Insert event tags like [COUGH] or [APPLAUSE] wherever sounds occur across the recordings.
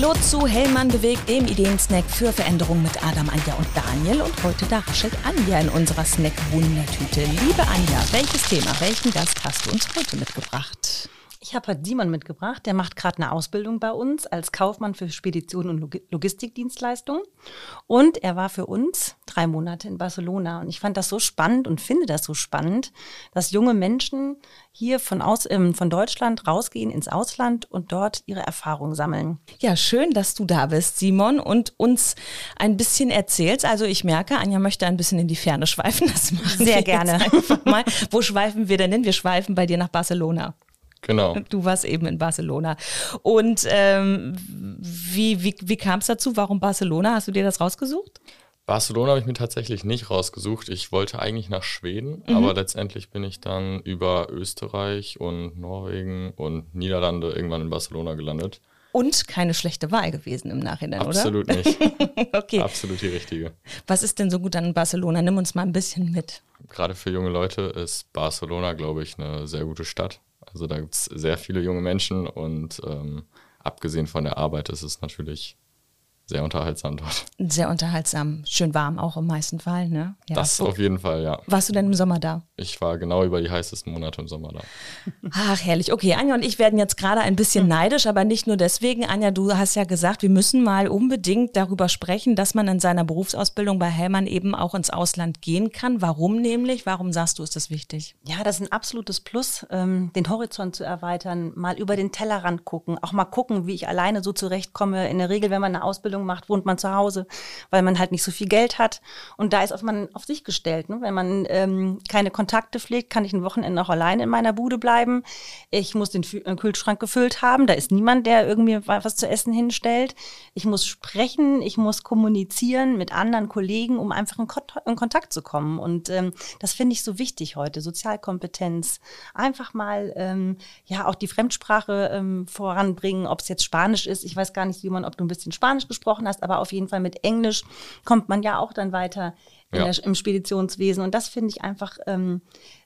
Hallo zu Hellmann bewegt, dem Ideensnack für Veränderung mit Adam, Anja und Daniel. Und heute da raschelt Anja in unserer Snack-Wundertüte. Liebe Anja, welches Thema, welchen Gast hast du uns heute mitgebracht? Ich habe heute Simon mitgebracht. Der macht gerade eine Ausbildung bei uns als Kaufmann für Spedition und Log Logistikdienstleistungen. Und er war für uns drei Monate in Barcelona. Und ich fand das so spannend und finde das so spannend, dass junge Menschen hier von, aus, ähm, von Deutschland rausgehen ins Ausland und dort ihre Erfahrungen sammeln. Ja, schön, dass du da bist, Simon, und uns ein bisschen erzählst. Also ich merke, Anja möchte ein bisschen in die Ferne schweifen. Das machen Sehr gerne. einfach mal. Wo schweifen wir denn hin? Wir schweifen bei dir nach Barcelona. Genau. Du warst eben in Barcelona. Und ähm, wie, wie, wie kam es dazu? Warum Barcelona? Hast du dir das rausgesucht? Barcelona habe ich mir tatsächlich nicht rausgesucht. Ich wollte eigentlich nach Schweden, mhm. aber letztendlich bin ich dann über Österreich und Norwegen und Niederlande irgendwann in Barcelona gelandet. Und keine schlechte Wahl gewesen im Nachhinein, Absolut oder? Absolut [LAUGHS] nicht. okay. Absolut die richtige. Was ist denn so gut an Barcelona? Nimm uns mal ein bisschen mit. Gerade für junge Leute ist Barcelona, glaube ich, eine sehr gute Stadt. Also da gibt es sehr viele junge Menschen und ähm, abgesehen von der Arbeit ist es natürlich sehr unterhaltsam dort. Sehr unterhaltsam, schön warm auch im meisten Fall, ne? Ja. Das auf jeden Fall, ja. Warst du denn im Sommer da? Ich war genau über die heißesten Monate im Sommer da. Ach, herrlich. Okay, Anja und ich werden jetzt gerade ein bisschen hm. neidisch, aber nicht nur deswegen. Anja, du hast ja gesagt, wir müssen mal unbedingt darüber sprechen, dass man in seiner Berufsausbildung bei Hellmann eben auch ins Ausland gehen kann. Warum nämlich? Warum sagst du, ist das wichtig? Ja, das ist ein absolutes Plus, ähm, den Horizont zu erweitern, mal über den Tellerrand gucken, auch mal gucken, wie ich alleine so zurechtkomme. In der Regel, wenn man eine Ausbildung Ausbildung macht, wohnt man zu Hause, weil man halt nicht so viel Geld hat. Und da ist man auf sich gestellt. Ne? Wenn man ähm, keine Kontakte pflegt, kann ich ein Wochenende auch alleine in meiner Bude bleiben. Ich muss den äh, Kühlschrank gefüllt haben. Da ist niemand, der irgendwie was zu essen hinstellt. Ich muss sprechen, ich muss kommunizieren mit anderen Kollegen, um einfach in, Kont in Kontakt zu kommen. Und ähm, das finde ich so wichtig heute. Sozialkompetenz. Einfach mal ähm, ja auch die Fremdsprache ähm, voranbringen, ob es jetzt Spanisch ist. Ich weiß gar nicht, wie man, ob du ein bisschen Spanisch gesprochen gesprochen hast, aber auf jeden Fall mit Englisch kommt man ja auch dann weiter ja. der, im Speditionswesen. Und das finde ich einfach ähm,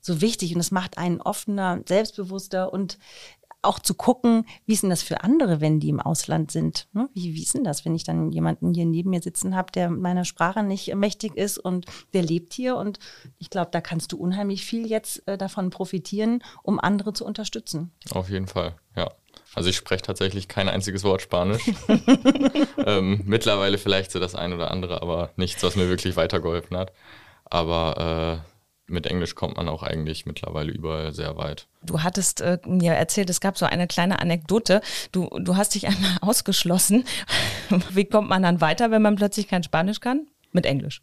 so wichtig und es macht einen offener, selbstbewusster und auch zu gucken, wie ist denn das für andere, wenn die im Ausland sind? Ne? Wie, wie ist denn das, wenn ich dann jemanden hier neben mir sitzen habe, der meiner Sprache nicht mächtig ist und der lebt hier? Und ich glaube, da kannst du unheimlich viel jetzt äh, davon profitieren, um andere zu unterstützen. Auf jeden Fall, ja. Also ich spreche tatsächlich kein einziges Wort Spanisch. [LAUGHS] ähm, mittlerweile vielleicht so das ein oder andere, aber nichts, was mir wirklich weitergeholfen hat. Aber äh, mit Englisch kommt man auch eigentlich mittlerweile überall sehr weit. Du hattest äh, mir erzählt, es gab so eine kleine Anekdote. Du, du hast dich [LAUGHS] einmal ausgeschlossen. Wie kommt man dann weiter, wenn man plötzlich kein Spanisch kann? Mit Englisch.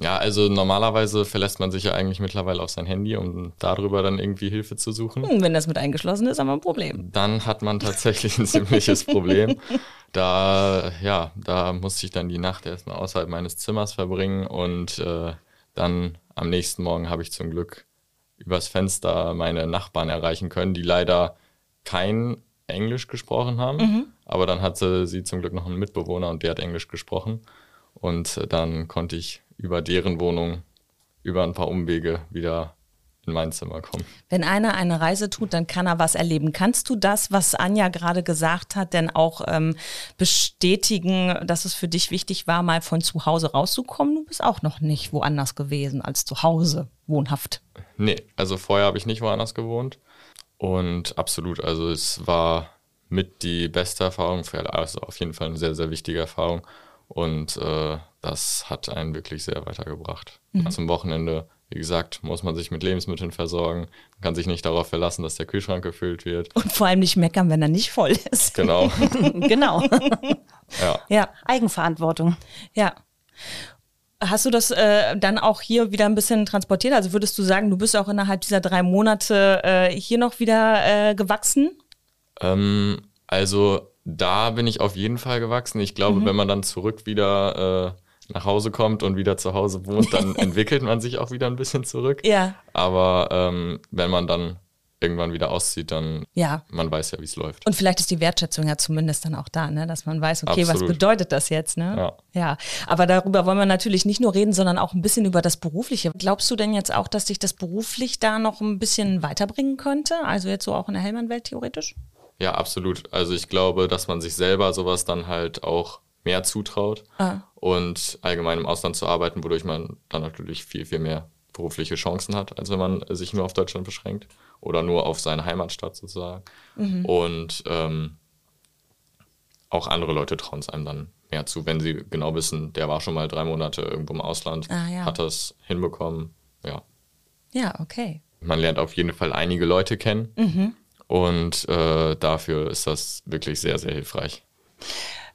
Ja, also normalerweise verlässt man sich ja eigentlich mittlerweile auf sein Handy, um darüber dann irgendwie Hilfe zu suchen. Hm, wenn das mit eingeschlossen ist, haben wir ein Problem. Dann hat man tatsächlich ein [LAUGHS] ziemliches Problem. Da, ja, da musste ich dann die Nacht erstmal außerhalb meines Zimmers verbringen und äh, dann am nächsten Morgen habe ich zum Glück übers Fenster meine Nachbarn erreichen können, die leider kein Englisch gesprochen haben. Mhm. Aber dann hatte sie zum Glück noch einen Mitbewohner und der hat Englisch gesprochen. Und äh, dann konnte ich über deren Wohnung über ein paar Umwege wieder in mein Zimmer kommen. Wenn einer eine Reise tut, dann kann er was erleben. Kannst du das, was Anja gerade gesagt hat, denn auch ähm, bestätigen, dass es für dich wichtig war, mal von zu Hause rauszukommen? Du bist auch noch nicht woanders gewesen als zu Hause wohnhaft. Nee, also vorher habe ich nicht woanders gewohnt. Und absolut, also es war mit die beste Erfahrung für alle, also auf jeden Fall eine sehr, sehr wichtige Erfahrung. Und äh, das hat einen wirklich sehr weitergebracht. Mhm. Zum Wochenende, wie gesagt, muss man sich mit Lebensmitteln versorgen. Man kann sich nicht darauf verlassen, dass der Kühlschrank gefüllt wird. Und vor allem nicht meckern, wenn er nicht voll ist. Genau. [LAUGHS] genau. [LAUGHS] ja. ja. Eigenverantwortung. Ja. Hast du das äh, dann auch hier wieder ein bisschen transportiert? Also würdest du sagen, du bist auch innerhalb dieser drei Monate äh, hier noch wieder äh, gewachsen? Ähm, also da bin ich auf jeden Fall gewachsen. Ich glaube, mhm. wenn man dann zurück wieder äh, nach Hause kommt und wieder zu Hause wohnt, dann [LAUGHS] entwickelt man sich auch wieder ein bisschen zurück. Ja. Aber ähm, wenn man dann irgendwann wieder auszieht, dann ja. man weiß ja, wie es läuft. Und vielleicht ist die Wertschätzung ja zumindest dann auch da, ne? dass man weiß, okay, Absolut. was bedeutet das jetzt? Ne? Ja. ja. Aber darüber wollen wir natürlich nicht nur reden, sondern auch ein bisschen über das Berufliche. Glaubst du denn jetzt auch, dass sich das beruflich da noch ein bisschen weiterbringen könnte? Also jetzt so auch in der Hellmann-Welt theoretisch? Ja, absolut. Also ich glaube, dass man sich selber sowas dann halt auch mehr zutraut Ah. und allgemein im Ausland zu arbeiten, wodurch man dann natürlich viel, viel mehr berufliche Chancen hat, als wenn man sich nur auf Deutschland beschränkt oder nur auf seine Heimatstadt sozusagen. Und ähm, auch andere Leute trauen es einem dann mehr zu, wenn sie genau wissen, der war schon mal drei Monate irgendwo im Ausland, Ah, ja. hat das hinbekommen. Ja, Ja, okay. man lernt auf jeden Fall einige Leute kennen Mhm. Und äh, dafür ist das wirklich sehr, sehr hilfreich.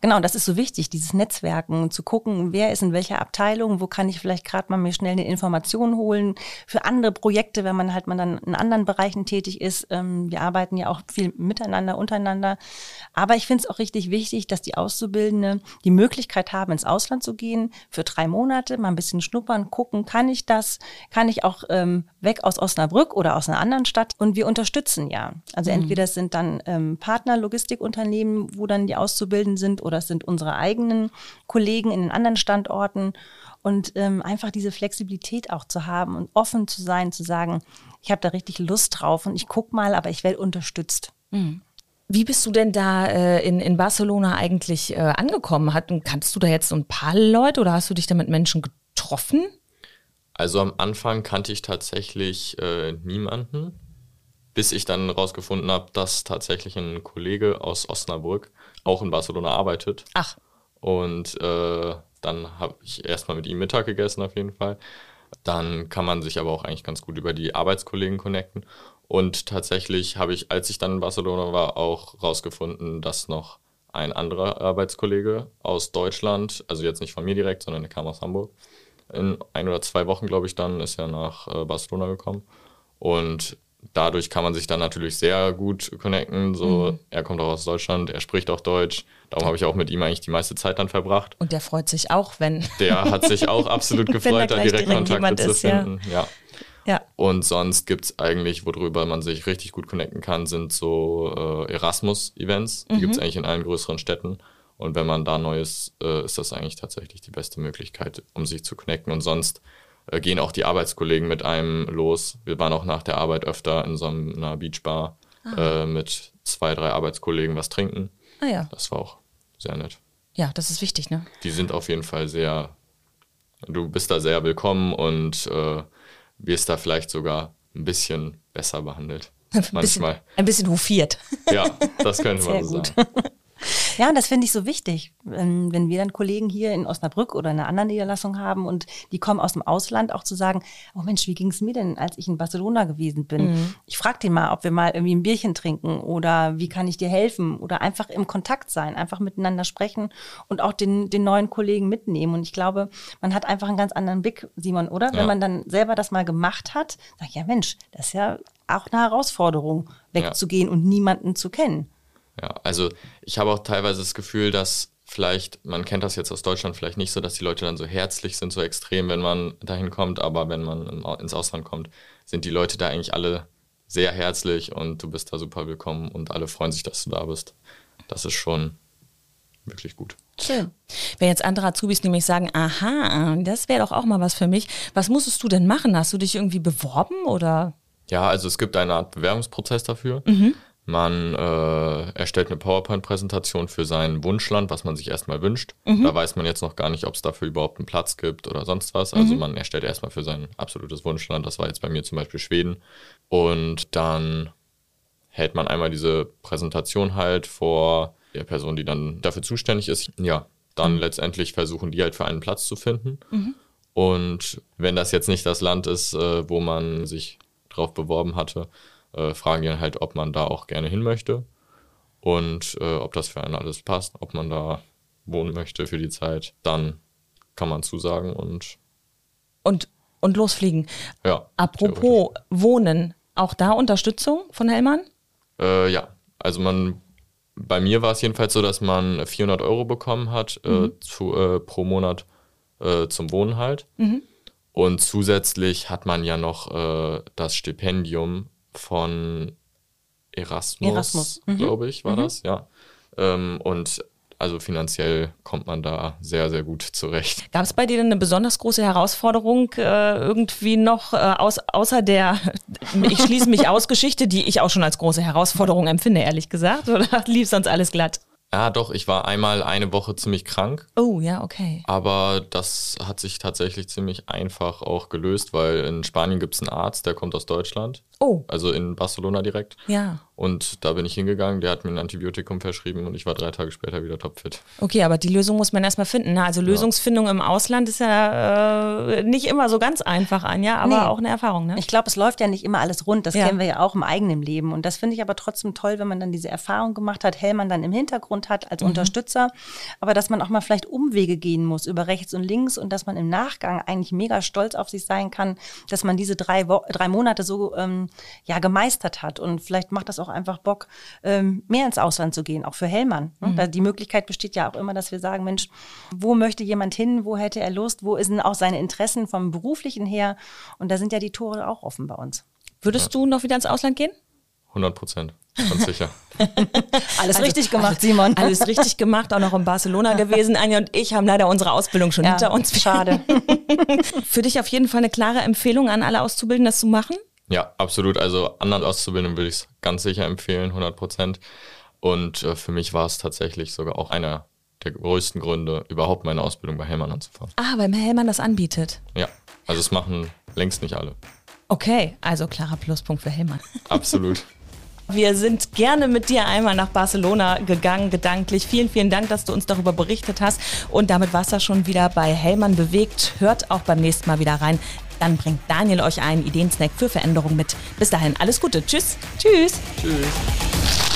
Genau, das ist so wichtig, dieses Netzwerken, zu gucken, wer ist in welcher Abteilung, wo kann ich vielleicht gerade mal mir schnell eine Information holen für andere Projekte, wenn man halt mal dann in anderen Bereichen tätig ist. Ähm, wir arbeiten ja auch viel miteinander, untereinander. Aber ich finde es auch richtig wichtig, dass die Auszubildende die Möglichkeit haben, ins Ausland zu gehen für drei Monate, mal ein bisschen schnuppern, gucken, kann ich das, kann ich auch ähm, weg aus Osnabrück oder aus einer anderen Stadt und wir unterstützen ja. Also entweder es sind dann ähm, Partner, Logistikunternehmen, wo dann die Auszubildenden sind oder es sind unsere eigenen Kollegen in den anderen Standorten und ähm, einfach diese Flexibilität auch zu haben und offen zu sein, zu sagen, ich habe da richtig Lust drauf und ich guck mal, aber ich werde unterstützt. Wie bist du denn da äh, in, in Barcelona eigentlich äh, angekommen? Hat, kannst du da jetzt so ein paar Leute oder hast du dich da mit Menschen getroffen? Also am Anfang kannte ich tatsächlich äh, niemanden, bis ich dann rausgefunden habe, dass tatsächlich ein Kollege aus Osnabrück auch in Barcelona arbeitet. Ach, Und äh, dann habe ich erstmal mit ihm Mittag gegessen auf jeden Fall. Dann kann man sich aber auch eigentlich ganz gut über die Arbeitskollegen connecten. Und tatsächlich habe ich, als ich dann in Barcelona war, auch rausgefunden, dass noch ein anderer Arbeitskollege aus Deutschland, also jetzt nicht von mir direkt, sondern der kam aus Hamburg, in ein oder zwei Wochen, glaube ich, dann ist er nach äh, Barcelona gekommen. Und dadurch kann man sich dann natürlich sehr gut connecten. So, er kommt auch aus Deutschland, er spricht auch Deutsch. Darum habe ich auch mit ihm eigentlich die meiste Zeit dann verbracht. und der freut sich auch, wenn. Der hat sich auch [LAUGHS] absolut gefreut, da direkt direkt Kontakte zu ist, ja. finden. Ja. Ja. Und sonst gibt es eigentlich, worüber man sich richtig gut connecten kann, sind so äh, Erasmus-Events. Die gibt es eigentlich in allen größeren Städten. Und wenn man da neu ist, äh, ist das eigentlich tatsächlich die beste Möglichkeit, um sich zu connecten. Und sonst äh, gehen auch die Arbeitskollegen mit einem los. Wir waren auch nach der Arbeit öfter in so einer Beachbar äh, mit zwei, drei Arbeitskollegen was trinken. Ah ja. Das war auch sehr nett. Ja, das ist wichtig, ne? die sind auf jeden Fall sehr, du bist da sehr willkommen und äh, wirst da vielleicht sogar ein bisschen besser behandelt. [LAUGHS] Ein bisschen, Manchmal. ein bisschen hofiert. Ja, das könnte man so gut. sagen. Ja, und das finde ich so wichtig, wenn, wenn wir dann Kollegen hier in Osnabrück oder in einer anderen Niederlassung haben und die kommen aus dem Ausland, auch zu sagen, oh Mensch, wie ging es mir denn, als ich in Barcelona gewesen bin? Ich frage den mal, ob wir mal irgendwie ein Bierchen trinken oder wie kann ich dir helfen oder einfach im Kontakt sein, einfach miteinander sprechen und auch den, den neuen Kollegen mitnehmen. Und ich glaube, man hat einfach einen ganz anderen Blick, Simon, oder? Ja. Wenn man dann selber das mal gemacht hat, sagt ja Mensch, das ist ja auch eine Herausforderung, wegzugehen und niemanden zu kennen. Ja, also ich habe auch teilweise das Gefühl, dass vielleicht, man kennt das jetzt aus Deutschland vielleicht nicht so, dass die Leute dann so herzlich sind, so extrem, wenn man dahin kommt, aber wenn man ins Ausland kommt, sind die Leute da eigentlich alle sehr herzlich und du bist da super willkommen und alle freuen sich, dass du da bist. Das ist schon wirklich gut. Schön. Wenn jetzt andere Azubis nämlich sagen, aha, das wäre doch auch mal was für mich. Was musstest du denn machen? Hast du dich irgendwie beworben oder? Ja, also es gibt eine Art Bewerbungsprozess dafür. Man äh, erstellt eine PowerPoint-Präsentation für sein Wunschland, was man sich erstmal wünscht. Da weiß man jetzt noch gar nicht, ob es dafür überhaupt einen Platz gibt oder sonst was. Also man erstellt erstmal für sein absolutes Wunschland. Das war jetzt bei mir zum Beispiel Schweden. Und dann hält man einmal diese Präsentation halt vor der Person, die dann dafür zuständig ist. Ja, dann letztendlich versuchen die halt für einen Platz zu finden. Und wenn das jetzt nicht das Land ist, äh, wo man sich drauf beworben hatte, äh, fragen die dann halt, ob man da auch gerne hin möchte und äh, ob das für einen alles passt, ob man da wohnen möchte für die Zeit. Dann kann man zusagen und Und, und losfliegen. ja. Apropos Wohnen, auch da Unterstützung von Hellmann? Äh, ja, also man, bei mir war es jedenfalls so, dass man 400 Euro bekommen hat äh, zu, äh, pro Monat äh, zum Wohnen halt. Und zusätzlich hat man ja noch äh, das Stipendium von Erasmus, Erasmus, mhm. glaube ich, war das, ja. Ähm, und also finanziell kommt man da sehr, sehr gut zurecht. Gab es bei dir denn eine besonders große Herausforderung äh, irgendwie noch äh, aus, außer der, [LAUGHS] ich schließe mich aus Geschichte, die ich auch schon als große Herausforderung empfinde, ehrlich gesagt, [LAUGHS] oder lief sonst alles glatt? Ja, doch, ich war einmal eine Woche ziemlich krank. Oh, ja, okay. Aber das hat sich tatsächlich ziemlich einfach auch gelöst, weil in Spanien gibt es einen Arzt, der kommt aus Deutschland. Oh. Also in Barcelona direkt. Ja. Und da bin ich hingegangen, der hat mir ein Antibiotikum verschrieben und ich war drei Tage später wieder topfit. Okay, aber die Lösung muss man erstmal finden. Ne? Also Lösungsfindung ja. im Ausland ist ja äh, nicht immer so ganz einfach, Anja, aber nee. auch eine Erfahrung. Ne? Ich glaube, es läuft ja nicht immer alles rund. Das ja. kennen wir ja auch im eigenen Leben. Und das finde ich aber trotzdem toll, wenn man dann diese Erfahrung gemacht hat, Hellmann dann im Hintergrund hat als mhm. Unterstützer. Aber dass man auch mal vielleicht Umwege gehen muss über rechts und links und dass man im Nachgang eigentlich mega stolz auf sich sein kann, dass man diese drei, Wo drei Monate so ähm, ja, gemeistert hat. Und vielleicht macht das auch einfach Bock, ähm, mehr ins Ausland zu gehen, auch für Hellmann. Ne? Mhm. Die Möglichkeit besteht ja auch immer, dass wir sagen, Mensch, wo möchte jemand hin, wo hätte er Lust, wo sind auch seine Interessen vom beruflichen her? Und da sind ja die Tore auch offen bei uns. Würdest du noch wieder ins Ausland gehen? 100 Prozent, ganz sicher. [LAUGHS] alles also, richtig gemacht, Simon. Alles richtig gemacht, auch noch in Barcelona [LAUGHS] gewesen. Anja und ich haben leider unsere Ausbildung schon ja, hinter uns. Schade. [LAUGHS] Für dich auf jeden Fall eine klare Empfehlung an alle Auszubildenden, das zu machen? Ja, absolut. Also anderen Auszubildenden würde ich es ganz sicher empfehlen, 100 Prozent. Und äh, für mich war es tatsächlich sogar auch einer der größten Gründe, überhaupt meine Ausbildung bei Hellmann anzufangen. Ah, weil Hellmann das anbietet. Ja, also es machen längst nicht alle. Okay, also klarer Pluspunkt für Hellmann. Absolut. Wir sind gerne mit dir einmal nach Barcelona gegangen, gedanklich. Vielen, vielen Dank, dass du uns darüber berichtet hast. Und damit war es das schon wieder bei Hellmann bewegt. Hört auch beim nächsten Mal wieder rein. Dann bringt Daniel euch einen Ideensnack für Veränderung mit. Bis dahin alles Gute. Tschüss. Tschüss. Tschüss.